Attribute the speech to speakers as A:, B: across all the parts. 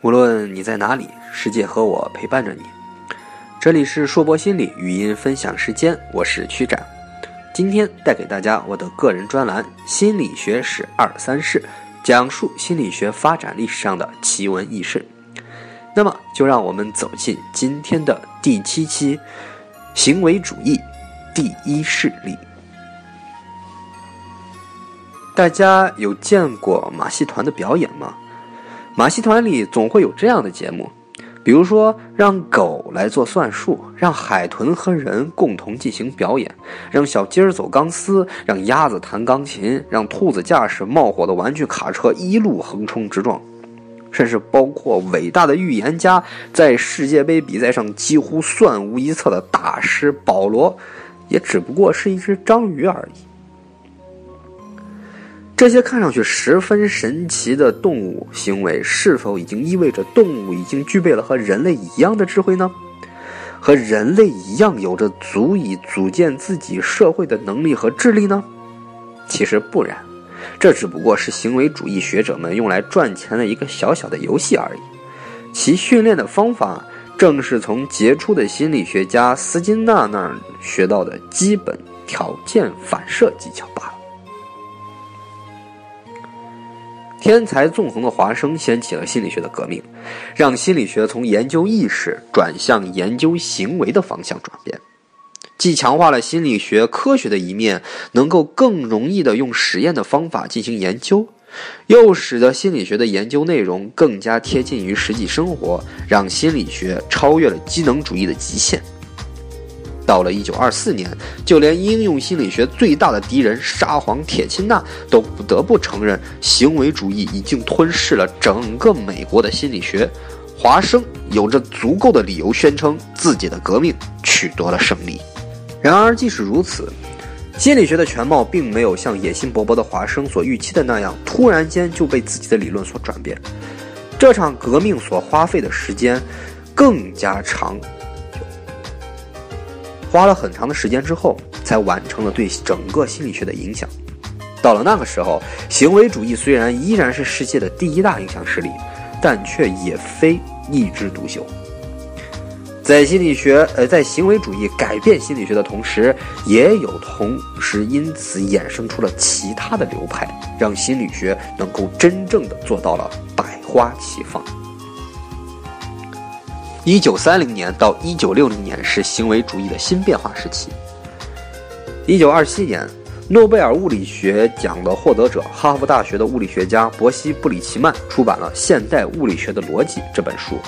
A: 无论你在哪里，世界和我陪伴着你。这里是硕博心理语音分享时间，我是曲展。今天带给大家我的个人专栏《心理学史二三事》，讲述心理学发展历史上的奇闻异事。那么，就让我们走进今天的第七期——行为主义第一事例。大家有见过马戏团的表演吗？马戏团里总会有这样的节目，比如说让狗来做算术，让海豚和人共同进行表演，让小鸡儿走钢丝，让鸭子弹钢琴，让兔子驾驶冒火的玩具卡车一路横冲直撞，甚至包括伟大的预言家在世界杯比赛上几乎算无一策的大师保罗，也只不过是一只章鱼而已。这些看上去十分神奇的动物行为，是否已经意味着动物已经具备了和人类一样的智慧呢？和人类一样有着足以组建自己社会的能力和智力呢？其实不然，这只不过是行为主义学者们用来赚钱的一个小小的游戏而已。其训练的方法，正是从杰出的心理学家斯金纳那儿学到的基本条件反射技巧罢了。天才纵横的华生掀起了心理学的革命，让心理学从研究意识转向研究行为的方向转变，既强化了心理学科学的一面，能够更容易的用实验的方法进行研究，又使得心理学的研究内容更加贴近于实际生活，让心理学超越了机能主义的极限。到了一九二四年，就连应用心理学最大的敌人沙皇铁钦纳都不得不承认，行为主义已经吞噬了整个美国的心理学。华生有着足够的理由宣称自己的革命取得了胜利。然而，即使如此，心理学的全貌并没有像野心勃勃的华生所预期的那样，突然间就被自己的理论所转变。这场革命所花费的时间更加长。花了很长的时间之后，才完成了对整个心理学的影响。到了那个时候，行为主义虽然依然是世界的第一大影响势力，但却也非一枝独秀。在心理学，呃，在行为主义改变心理学的同时，也有同时因此衍生出了其他的流派，让心理学能够真正的做到了百花齐放。一九三零年到一九六零年是行为主义的新变化时期。一九二七年，诺贝尔物理学奖的获得者、哈佛大学的物理学家伯西·布里奇曼出版了《现代物理学的逻辑》这本书，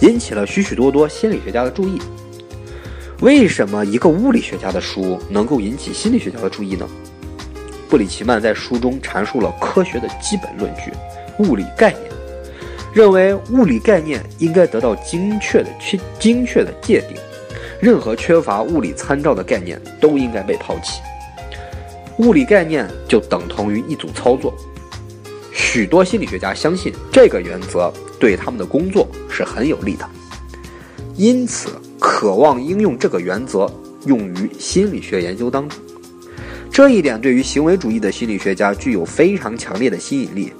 A: 引起了许许多多心理学家的注意。为什么一个物理学家的书能够引起心理学家的注意呢？布里奇曼在书中阐述了科学的基本论据——物理概念。认为物理概念应该得到精确的确精确的界定，任何缺乏物理参照的概念都应该被抛弃。物理概念就等同于一组操作。许多心理学家相信这个原则对他们的工作是很有利的，因此渴望应用这个原则用于心理学研究当中。这一点对于行为主义的心理学家具有非常强烈的吸引力。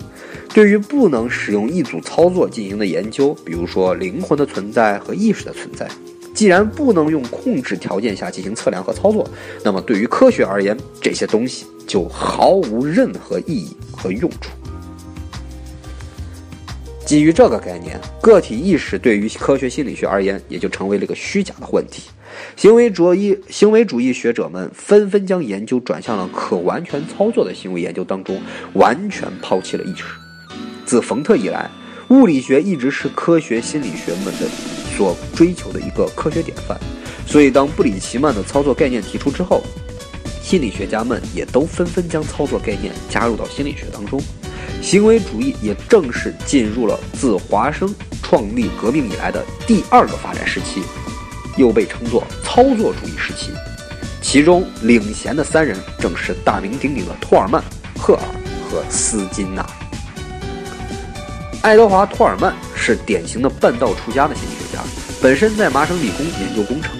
A: 对于不能使用一组操作进行的研究，比如说灵魂的存在和意识的存在，既然不能用控制条件下进行测量和操作，那么对于科学而言，这些东西就毫无任何意义和用处。基于这个概念，个体意识对于科学心理学而言也就成为了一个虚假的问题。行为主义行为主义学者们纷纷将研究转向了可完全操作的行为研究当中，完全抛弃了意识。自冯特以来，物理学一直是科学心理学们的所追求的一个科学典范。所以，当布里奇曼的操作概念提出之后，心理学家们也都纷纷将操作概念加入到心理学当中。行为主义也正式进入了自华生创立革命以来的第二个发展时期，又被称作操作主义时期。其中领衔的三人正是大名鼎鼎的托尔曼、赫尔和斯金纳。爱德华·托尔曼是典型的半道出家的心理学家，本身在麻省理工研究工程。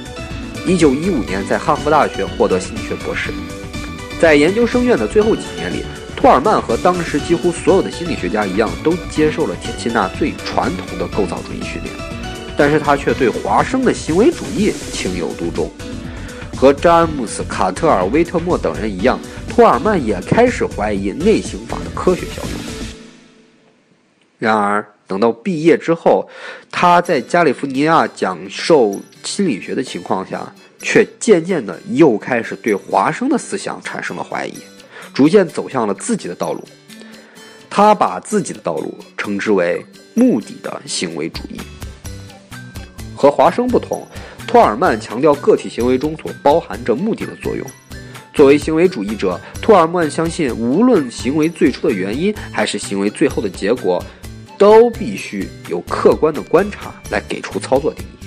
A: 1915年在哈佛大学获得心理学博士。在研究生院的最后几年里，托尔曼和当时几乎所有的心理学家一样，都接受了铁钦纳最传统的构造主义训练，但是他却对华生的行为主义情有独钟。和詹姆斯·卡特尔、威特莫等人一样，托尔曼也开始怀疑内省法的科学效用。然而，等到毕业之后，他在加利福尼亚讲授心理学的情况下，却渐渐的又开始对华生的思想产生了怀疑。逐渐走向了自己的道路，他把自己的道路称之为“目的的行为主义”。和华生不同，托尔曼强调个体行为中所包含着目的的作用。作为行为主义者，托尔曼相信，无论行为最初的原因还是行为最后的结果，都必须有客观的观察来给出操作定义。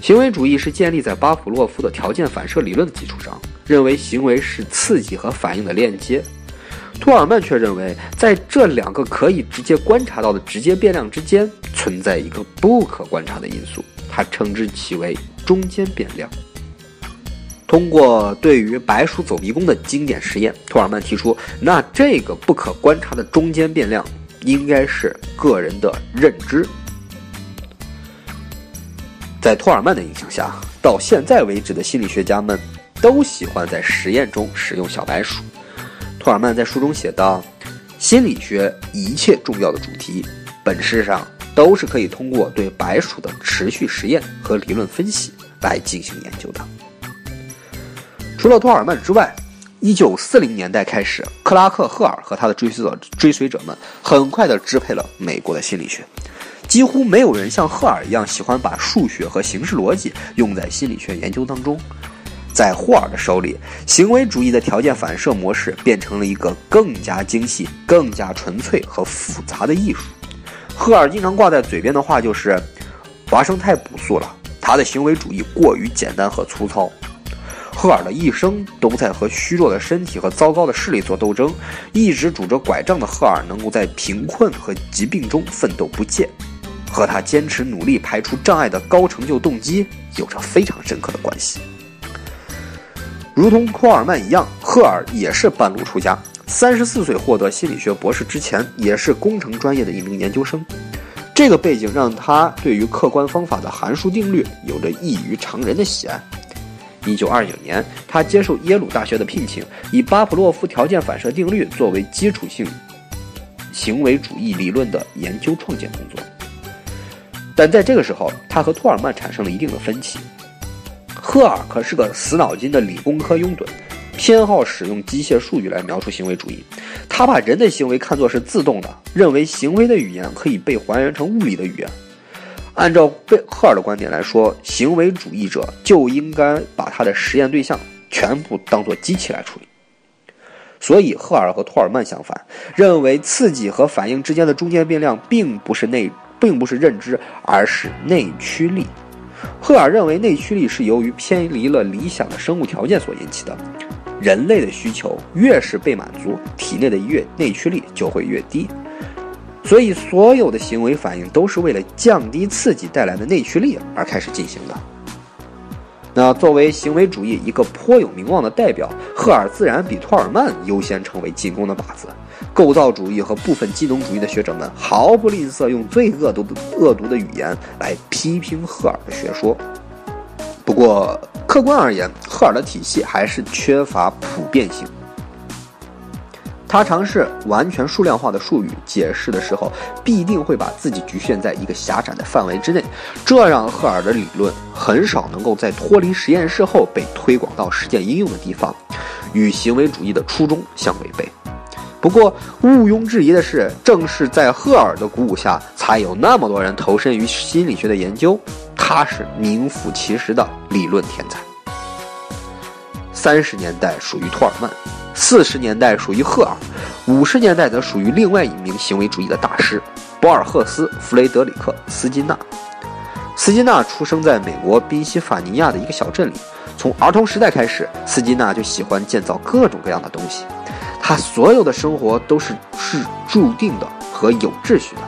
A: 行为主义是建立在巴甫洛夫的条件反射理论的基础上。认为行为是刺激和反应的链接，托尔曼却认为，在这两个可以直接观察到的直接变量之间存在一个不可观察的因素，他称之其为中间变量。通过对于白鼠走迷宫的经典实验，托尔曼提出，那这个不可观察的中间变量应该是个人的认知。在托尔曼的影响下，到现在为止的心理学家们。都喜欢在实验中使用小白鼠。托尔曼在书中写道：“心理学一切重要的主题，本质上都是可以通过对白鼠的持续实验和理论分析来进行研究的。”除了托尔曼之外，一九四零年代开始，克拉克·赫尔和他的追随者追随者们很快地支配了美国的心理学。几乎没有人像赫尔一样喜欢把数学和形式逻辑用在心理学研究当中。在霍尔的手里，行为主义的条件反射模式变成了一个更加精细、更加纯粹和复杂的艺术。赫尔经常挂在嘴边的话就是：“华生太朴素了，他的行为主义过于简单和粗糙。”赫尔的一生都在和虚弱的身体和糟糕的视力做斗争，一直拄着拐杖的赫尔能够在贫困和疾病中奋斗不懈，和他坚持努力排除障碍的高成就动机有着非常深刻的关系。如同托尔曼一样，赫尔也是半路出家。三十四岁获得心理学博士之前，也是工程专业的一名研究生。这个背景让他对于客观方法的函数定律有着异于常人的喜爱。一九二九年，他接受耶鲁大学的聘请，以巴甫洛夫条件反射定律作为基础性行为主义理论的研究创建工作。但在这个时候，他和托尔曼产生了一定的分歧。赫尔可是个死脑筋的理工科拥趸，偏好使用机械术语来描述行为主义。他把人的行为看作是自动的，认为行为的语言可以被还原成物理的语言。按照贝赫尔的观点来说，行为主义者就应该把他的实验对象全部当作机器来处理。所以，赫尔和托尔曼相反，认为刺激和反应之间的中间变量并不是内，并不是认知，而是内驱力。赫尔认为，内驱力是由于偏离了理想的生物条件所引起的。人类的需求越是被满足，体内的越内驱力就会越低。所以，所有的行为反应都是为了降低刺激带来的内驱力而开始进行的。那作为行为主义一个颇有名望的代表，赫尔自然比托尔曼优先成为进攻的靶子。构造主义和部分机能主义的学者们毫不吝啬用最恶毒的恶毒的语言来批评赫尔的学说。不过，客观而言，赫尔的体系还是缺乏普遍性。他尝试完全数量化的术语解释的时候，必定会把自己局限在一个狭窄的范围之内，这让赫尔的理论很少能够在脱离实验室后被推广到实践应用的地方，与行为主义的初衷相违背。不过，毋庸置疑的是，正是在赫尔的鼓舞下，才有那么多人投身于心理学的研究。他是名副其实的理论天才。三十年代属于托尔曼，四十年代属于赫尔，五十年代则属于另外一名行为主义的大师——博尔赫斯·弗雷德里克·斯金纳。斯金纳出生在美国宾夕法尼亚的一个小镇里，从儿童时代开始，斯金纳就喜欢建造各种各样的东西。他所有的生活都是是注定的和有秩序的，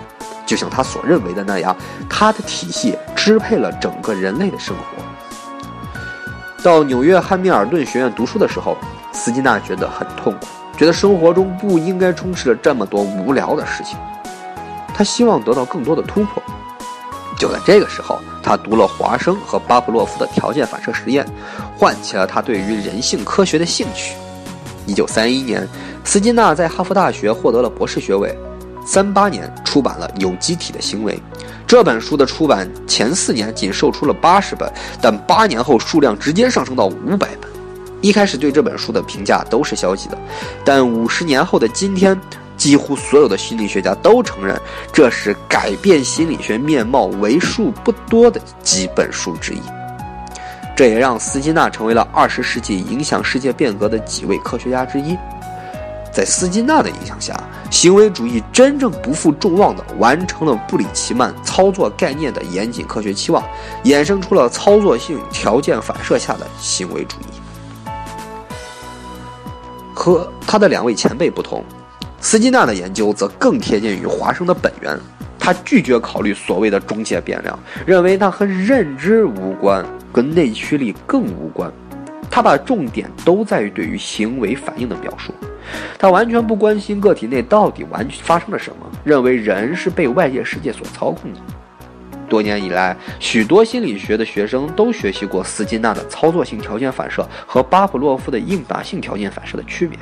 A: 就像他所认为的那样，他的体系支配了整个人类的生活。到纽约汉密尔顿学院读书的时候，斯金纳觉得很痛苦，觉得生活中不应该充斥着这么多无聊的事情。他希望得到更多的突破。就在这个时候，他读了华生和巴甫洛夫的条件反射实验，唤起了他对于人性科学的兴趣。一九三一年，斯金纳在哈佛大学获得了博士学位。三八年出版了《有机体的行为》这本书的出版前四年仅售出了八十本，但八年后数量直接上升到五百本。一开始对这本书的评价都是消极的，但五十年后的今天，几乎所有的心理学家都承认这是改变心理学面貌为数不多的几本书之一。这也让斯金纳成为了二十世纪影响世界变革的几位科学家之一。在斯金纳的影响下。行为主义真正不负众望地完成了布里奇曼操作概念的严谨科学期望，衍生出了操作性条件反射下的行为主义。和他的两位前辈不同，斯金纳的研究则更贴近于华生的本源。他拒绝考虑所谓的中介变量，认为它和认知无关，跟内驱力更无关。他把重点都在于对于行为反应的描述。他完全不关心个体内到底完发生了什么，认为人是被外界世界所操控的。多年以来，许多心理学的学生都学习过斯金纳的操作性条件反射和巴甫洛夫的应答性条件反射的区别。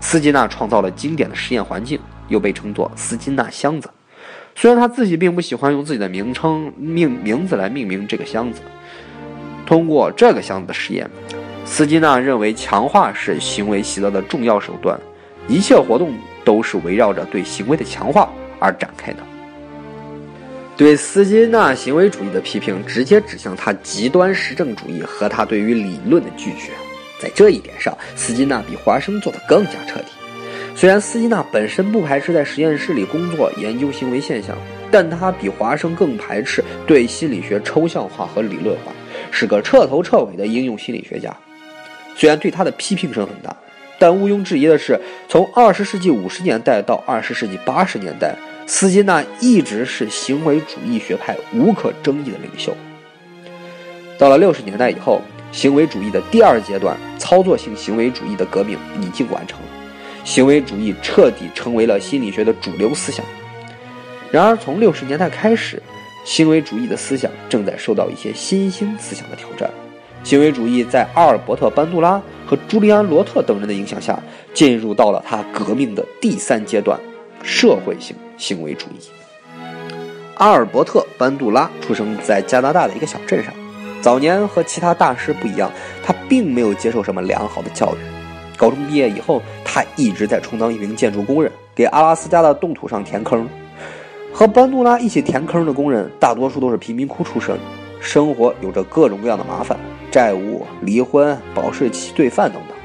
A: 斯金纳创造了经典的实验环境，又被称作斯金纳箱子。虽然他自己并不喜欢用自己的名称命名字来命名这个箱子。通过这个箱子的实验。斯金纳认为，强化是行为习得的重要手段，一切活动都是围绕着对行为的强化而展开的。对斯金纳行为主义的批评，直接指向他极端实证主义和他对于理论的拒绝。在这一点上，斯金纳比华生做得更加彻底。虽然斯金纳本身不排斥在实验室里工作研究行为现象，但他比华生更排斥对心理学抽象化和理论化，是个彻头彻尾的应用心理学家。虽然对他的批评声很大，但毋庸置疑的是，从二十世纪五十年代到二十世纪八十年代，斯金纳一直是行为主义学派无可争议的领袖。到了六十年代以后，行为主义的第二阶段——操作性行为主义的革命已经完成了，行为主义彻底成为了心理学的主流思想。然而，从六十年代开始，行为主义的思想正在受到一些新兴思想的挑战。行为主义在阿尔伯特·班杜拉和朱利安·罗特等人的影响下，进入到了他革命的第三阶段——社会性行为主义。阿尔伯特·班杜拉出生在加拿大的一个小镇上，早年和其他大师不一样，他并没有接受什么良好的教育。高中毕业以后，他一直在充当一名建筑工人，给阿拉斯加的冻土上填坑。和班杜拉一起填坑的工人，大多数都是贫民窟出身。生活有着各种各样的麻烦，债务、离婚、保释期罪犯等等。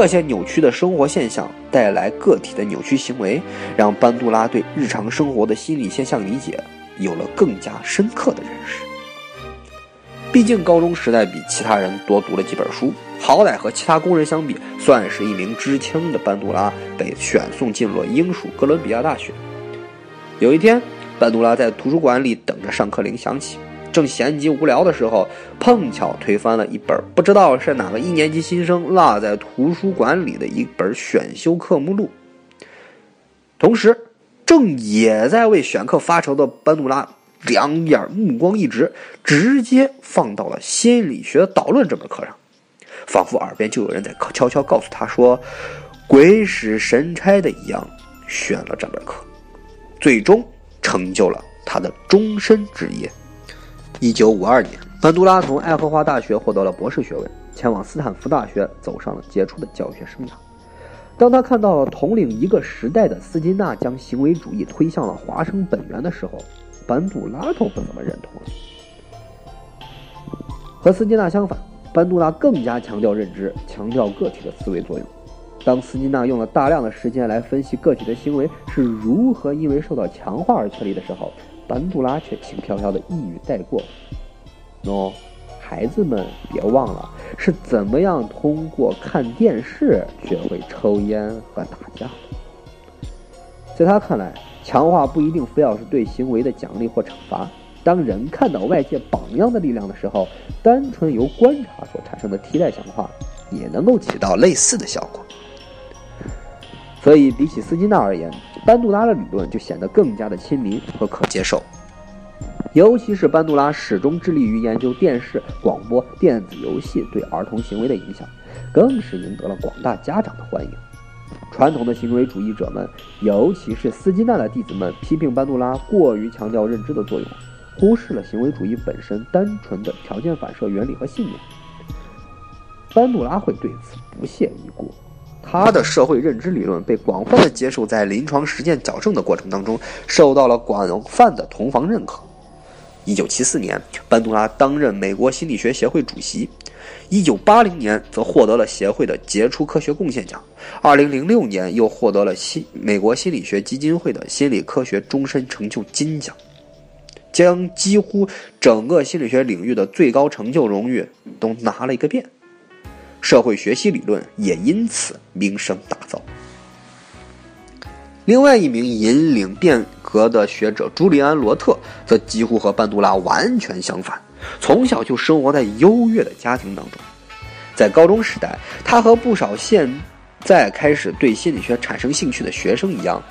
A: 这些扭曲的生活现象带来个体的扭曲行为，让班杜拉对日常生活的心理现象理解有了更加深刻的认识。毕竟高中时代比其他人多读了几本书，好歹和其他工人相比，算是一名知青的班杜拉被选送进了英属哥伦比亚大学。有一天，班杜拉在图书馆里等着上课铃响起。正闲极无聊的时候，碰巧推翻了一本不知道是哪个一年级新生落在图书馆里的一本选修课目录。同时，正也在为选课发愁的班杜拉，两眼目光一直，直接放到了心理学导论这门课上，仿佛耳边就有人在悄悄告诉他说：“鬼使神差的一样，选了这门课，最终成就了他的终身职业。”一九五二年，班杜拉从爱荷华大学获得了博士学位，前往斯坦福大学，走上了杰出的教学生涯。当他看到了统领一个时代的斯金纳将行为主义推向了华生本源的时候，班杜拉都不怎么认同了。和斯金纳相反，班杜拉更加强调认知，强调个体的思维作用。当斯金纳用了大量的时间来分析个体的行为是如何因为受到强化而确立的时候，班杜拉却轻飘飘的一语带过。喏，孩子们别忘了是怎么样通过看电视学会抽烟和打架的。在他看来，强化不一定非要是对行为的奖励或惩罚，当人看到外界榜样的力量的时候，单纯由观察所产生的替代强化，也能够起到类似的效果。所以，比起斯金纳而言，班杜拉的理论就显得更加的亲民和可接受。尤其是班杜拉始终致力于研究电视、广播、电子游戏对儿童行为的影响，更是赢得了广大家长的欢迎。传统的行为主义者们，尤其是斯金纳的弟子们，批评班杜拉过于强调认知的作用，忽视了行为主义本身单纯的条件反射原理和信念。班杜拉会对此不屑一顾。他的社会认知理论被广泛的接受，在临床实践矫正的过程当中，受到了广泛的同行认可。一九七四年，班杜拉担任美国心理学协会主席；一九八零年，则获得了协会的杰出科学贡献奖；二零零六年，又获得了心美国心理学基金会的心理科学终身成就金奖，将几乎整个心理学领域的最高成就荣誉都拿了一个遍。社会学习理论也因此名声大噪。另外一名引领变革的学者朱利安·罗特则几乎和班杜拉完全相反，从小就生活在优越的家庭当中。在高中时代，他和不少现在开始对心理学产生兴趣的学生一样。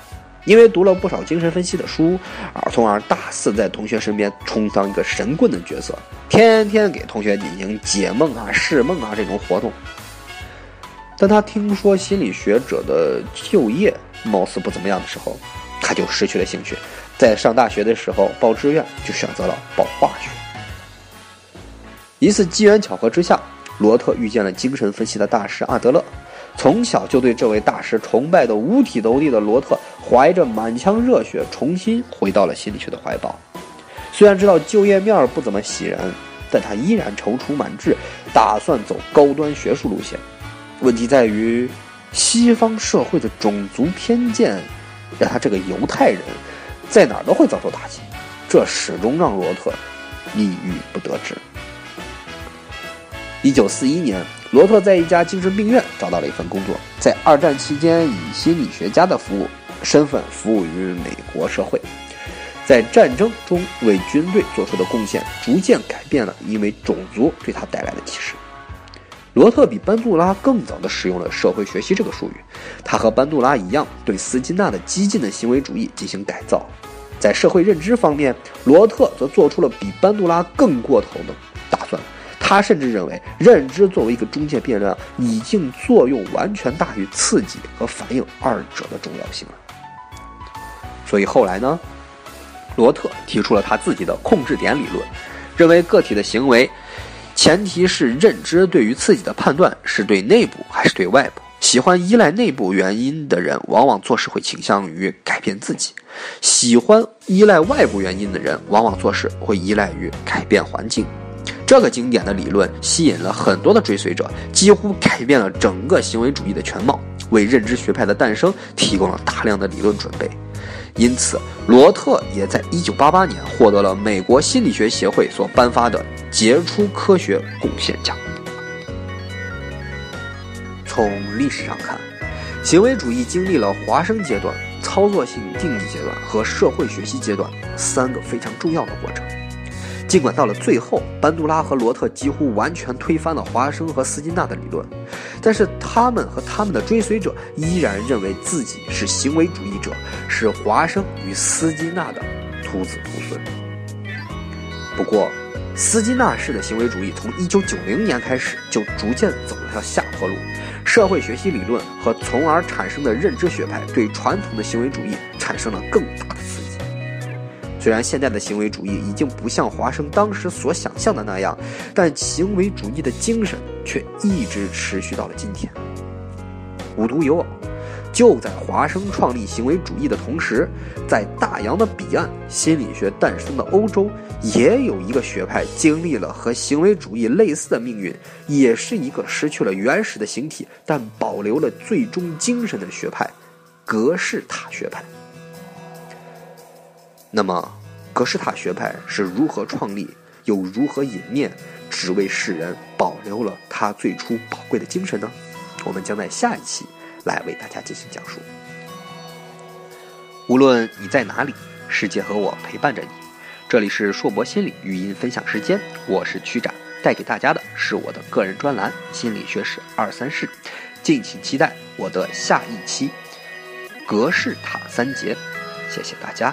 A: 因为读了不少精神分析的书，而从而大肆在同学身边充当一个神棍的角色，天天给同学进行解梦啊、释梦啊这种活动。当他听说心理学者的就业貌似不怎么样的时候，他就失去了兴趣。在上大学的时候报志愿就选择了报化学。一次机缘巧合之下，罗特遇见了精神分析的大师阿德勒。从小就对这位大师崇拜的五体投地的罗特，怀着满腔热血，重新回到了心理学的怀抱。虽然知道就业面不怎么喜人，但他依然踌躇满志，打算走高端学术路线。问题在于，西方社会的种族偏见，让他这个犹太人，在哪儿都会遭受打击。这始终让罗特抑郁不得志。一九四一年。罗特在一家精神病院找到了一份工作，在二战期间以心理学家的服务身份服务于美国社会，在战争中为军队做出的贡献，逐渐改变了因为种族对他带来的歧视。罗特比班杜拉更早地使用了社会学习这个术语，他和班杜拉一样，对斯金纳的激进的行为主义进行改造。在社会认知方面，罗特则做出了比班杜拉更过头的打算。他甚至认为，认知作为一个中介变量，已经作用完全大于刺激和反应二者的重要性了。所以后来呢，罗特提出了他自己的控制点理论，认为个体的行为，前提是认知对于刺激的判断是对内部还是对外部。喜欢依赖内部原因的人，往往做事会倾向于改变自己；喜欢依赖外部原因的人，往往做事会依赖于改变环境。这个经典的理论吸引了很多的追随者，几乎改变了整个行为主义的全貌，为认知学派的诞生提供了大量的理论准备。因此，罗特也在1988年获得了美国心理学协会所颁发的杰出科学贡献奖。从历史上看，行为主义经历了华生阶段、操作性定义阶段和社会学习阶段三个非常重要的过程。尽管到了最后，班杜拉和罗特几乎完全推翻了华生和斯金纳的理论，但是他们和他们的追随者依然认为自己是行为主义者，是华生与斯金纳的徒子徒孙。不过，斯金纳式的行为主义从1990年开始就逐渐走了下坡路，社会学习理论和从而产生的认知学派对传统的行为主义产生了更大。虽然现在的行为主义已经不像华生当时所想象的那样，但行为主义的精神却一直持续到了今天。无独有偶，就在华生创立行为主义的同时，在大洋的彼岸，心理学诞生的欧洲，也有一个学派经历了和行为主义类似的命运，也是一个失去了原始的形体，但保留了最终精神的学派——格式塔学派。那么。格式塔学派是如何创立，又如何隐灭，只为世人保留了它最初宝贵的精神呢？我们将在下一期来为大家进行讲述。无论你在哪里，世界和我陪伴着你。这里是硕博心理语音分享时间，我是曲展，带给大家的是我的个人专栏《心理学史二三事》，敬请期待我的下一期格式塔三杰，谢谢大家。